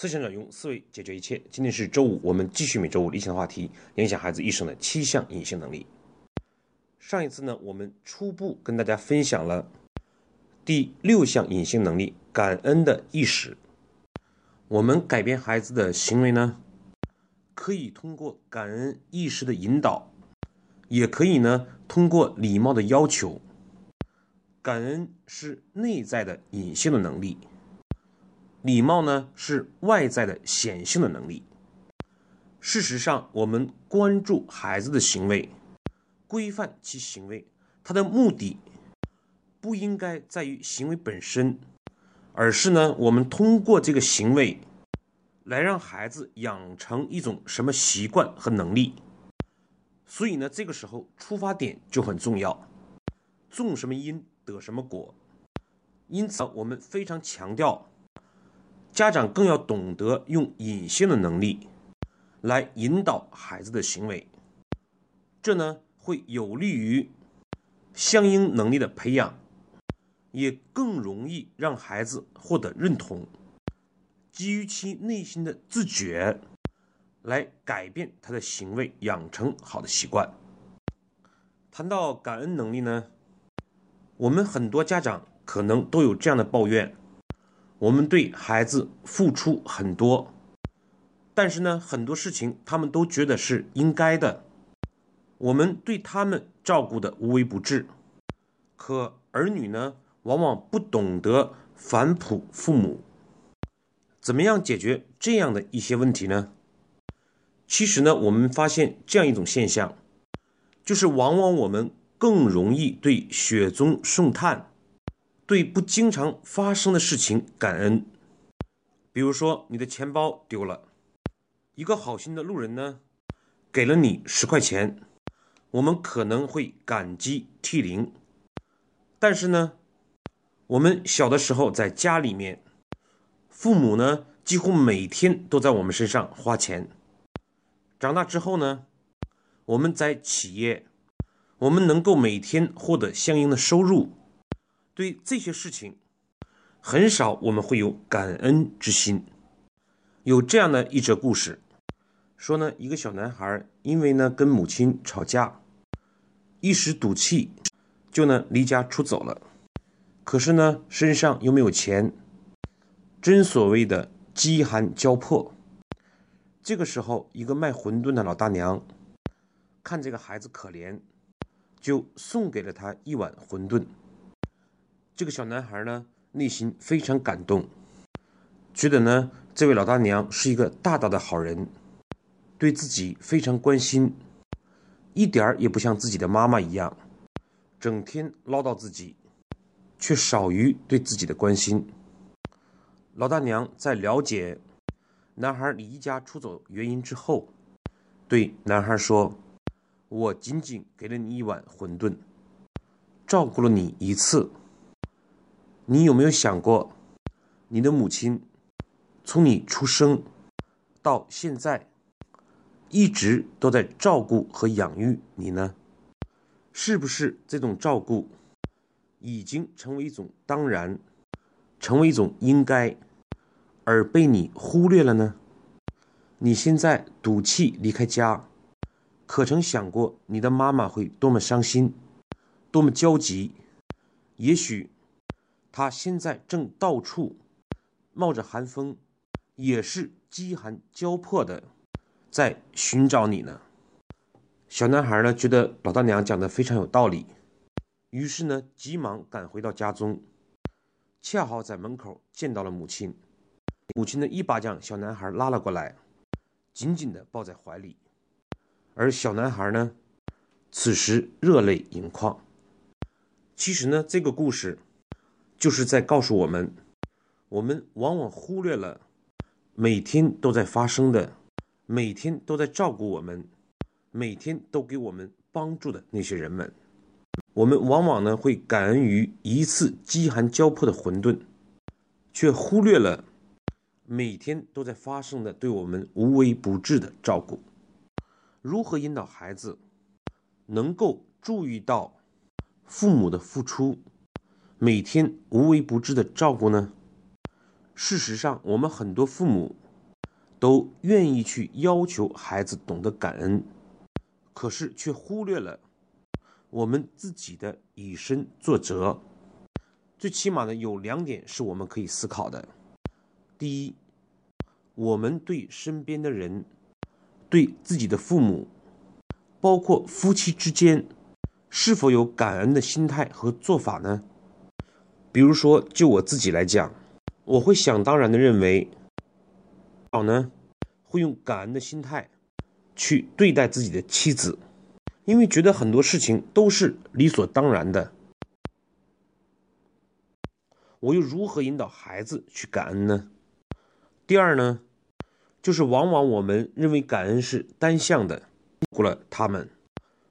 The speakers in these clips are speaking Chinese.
思想者用思维解决一切。今天是周五，我们继续每周五理想的话题，影响孩子一生的七项隐性能力。上一次呢，我们初步跟大家分享了第六项隐性能力——感恩的意识。我们改变孩子的行为呢，可以通过感恩意识的引导，也可以呢通过礼貌的要求。感恩是内在的隐性的能力。礼貌呢是外在的显性的能力。事实上，我们关注孩子的行为，规范其行为，它的目的不应该在于行为本身，而是呢，我们通过这个行为来让孩子养成一种什么习惯和能力。所以呢，这个时候出发点就很重要，种什么因得什么果。因此，我们非常强调。家长更要懂得用隐性的能力来引导孩子的行为，这呢会有利于相应能力的培养，也更容易让孩子获得认同，基于其内心的自觉来改变他的行为，养成好的习惯。谈到感恩能力呢，我们很多家长可能都有这样的抱怨。我们对孩子付出很多，但是呢，很多事情他们都觉得是应该的。我们对他们照顾的无微不至，可儿女呢，往往不懂得反哺父母。怎么样解决这样的一些问题呢？其实呢，我们发现这样一种现象，就是往往我们更容易对雪中送炭。对不经常发生的事情感恩，比如说你的钱包丢了，一个好心的路人呢给了你十块钱，我们可能会感激涕零。但是呢，我们小的时候在家里面，父母呢几乎每天都在我们身上花钱。长大之后呢，我们在企业，我们能够每天获得相应的收入。对这些事情，很少我们会有感恩之心。有这样的一则故事，说呢，一个小男孩因为呢跟母亲吵架，一时赌气，就呢离家出走了。可是呢身上又没有钱，真所谓的饥寒交迫。这个时候，一个卖馄饨的老大娘看这个孩子可怜，就送给了他一碗馄饨。这个小男孩呢，内心非常感动，觉得呢，这位老大娘是一个大大的好人，对自己非常关心，一点儿也不像自己的妈妈一样，整天唠叨自己，却少于对自己的关心。老大娘在了解男孩离家出走原因之后，对男孩说：“我仅仅给了你一碗馄饨，照顾了你一次。”你有没有想过，你的母亲从你出生到现在，一直都在照顾和养育你呢？是不是这种照顾已经成为一种当然，成为一种应该，而被你忽略了呢？你现在赌气离开家，可曾想过你的妈妈会多么伤心，多么焦急？也许。他现在正到处冒着寒风，也是饥寒交迫的在寻找你呢。小男孩呢，觉得老大娘讲的非常有道理，于是呢，急忙赶回到家中，恰好在门口见到了母亲。母亲呢，一把将小男孩拉了过来，紧紧的抱在怀里，而小男孩呢，此时热泪盈眶。其实呢，这个故事。就是在告诉我们，我们往往忽略了每天都在发生的、每天都在照顾我们、每天都给我们帮助的那些人们。我们往往呢会感恩于一次饥寒交迫的馄饨，却忽略了每天都在发生的对我们无微不至的照顾。如何引导孩子能够注意到父母的付出？每天无微不至的照顾呢？事实上，我们很多父母都愿意去要求孩子懂得感恩，可是却忽略了我们自己的以身作则。最起码呢，有两点是我们可以思考的：第一，我们对身边的人、对自己的父母，包括夫妻之间，是否有感恩的心态和做法呢？比如说，就我自己来讲，我会想当然的认为。好呢，会用感恩的心态去对待自己的妻子，因为觉得很多事情都是理所当然的。我又如何引导孩子去感恩呢？第二呢，就是往往我们认为感恩是单向的，过了他们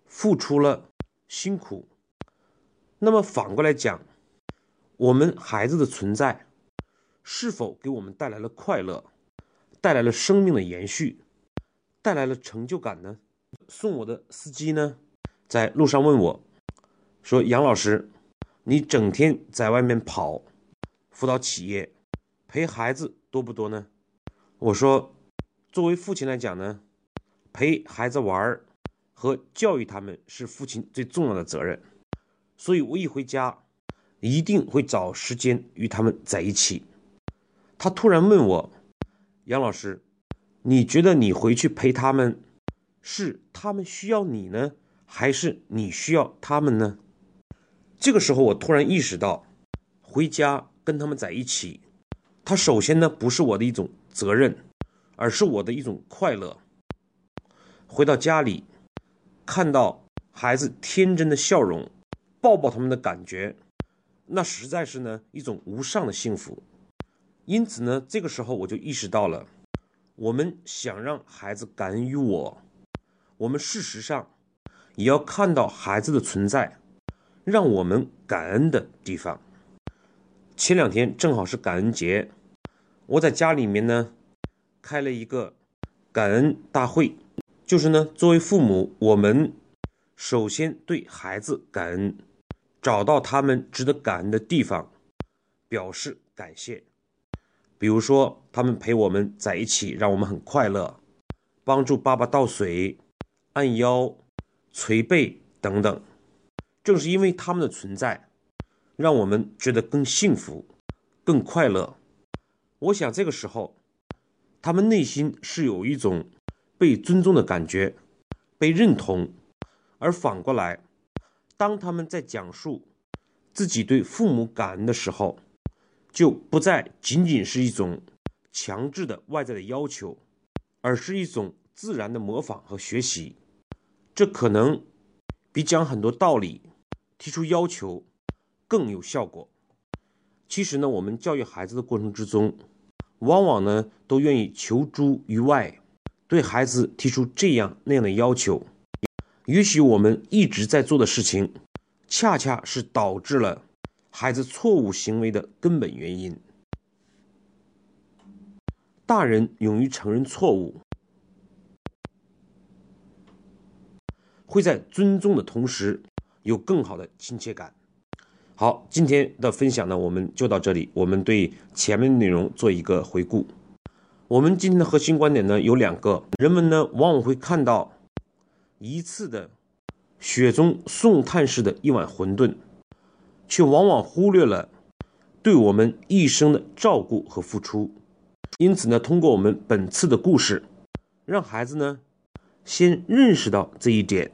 付出了辛苦，那么反过来讲，我们孩子的存在是否给我们带来了快乐？带来了生命的延续，带来了成就感呢。送我的司机呢，在路上问我，说：“杨老师，你整天在外面跑，辅导企业，陪孩子多不多呢？”我说：“作为父亲来讲呢，陪孩子玩和教育他们是父亲最重要的责任，所以我一回家，一定会找时间与他们在一起。”他突然问我。杨老师，你觉得你回去陪他们，是他们需要你呢，还是你需要他们呢？这个时候，我突然意识到，回家跟他们在一起，他首先呢不是我的一种责任，而是我的一种快乐。回到家里，看到孩子天真的笑容，抱抱他们的感觉，那实在是呢一种无上的幸福。因此呢，这个时候我就意识到了，我们想让孩子感恩于我，我们事实上也要看到孩子的存在，让我们感恩的地方。前两天正好是感恩节，我在家里面呢开了一个感恩大会，就是呢作为父母，我们首先对孩子感恩，找到他们值得感恩的地方，表示感谢。比如说，他们陪我们在一起，让我们很快乐，帮助爸爸倒水、按腰、捶背等等。正是因为他们的存在，让我们觉得更幸福、更快乐。我想这个时候，他们内心是有一种被尊重的感觉，被认同。而反过来，当他们在讲述自己对父母感恩的时候，就不再仅仅是一种强制的外在的要求，而是一种自然的模仿和学习。这可能比讲很多道理、提出要求更有效果。其实呢，我们教育孩子的过程之中，往往呢都愿意求诸于外，对孩子提出这样那样的要求。也许我们一直在做的事情，恰恰是导致了。孩子错误行为的根本原因。大人勇于承认错误，会在尊重的同时有更好的亲切感。好，今天的分享呢，我们就到这里。我们对前面的内容做一个回顾。我们今天的核心观点呢有两个：人们呢往往会看到一次的雪中送炭式的一碗馄饨。却往往忽略了对我们一生的照顾和付出。因此呢，通过我们本次的故事，让孩子呢先认识到这一点，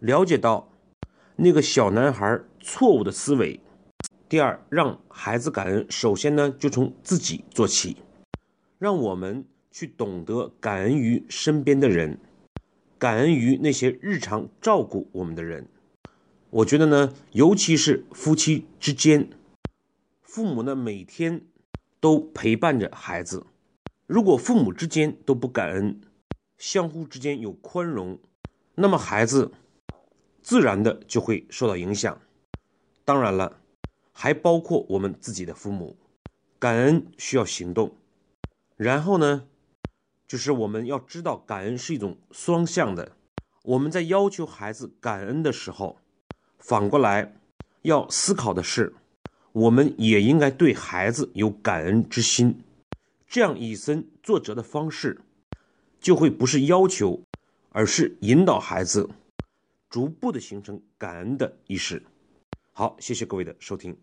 了解到那个小男孩错误的思维。第二，让孩子感恩，首先呢就从自己做起，让我们去懂得感恩于身边的人，感恩于那些日常照顾我们的人。我觉得呢，尤其是夫妻之间，父母呢每天都陪伴着孩子。如果父母之间都不感恩，相互之间有宽容，那么孩子自然的就会受到影响。当然了，还包括我们自己的父母。感恩需要行动，然后呢，就是我们要知道感恩是一种双向的。我们在要求孩子感恩的时候。反过来，要思考的是，我们也应该对孩子有感恩之心。这样以身作则的方式，就会不是要求，而是引导孩子逐步的形成感恩的意识。好，谢谢各位的收听。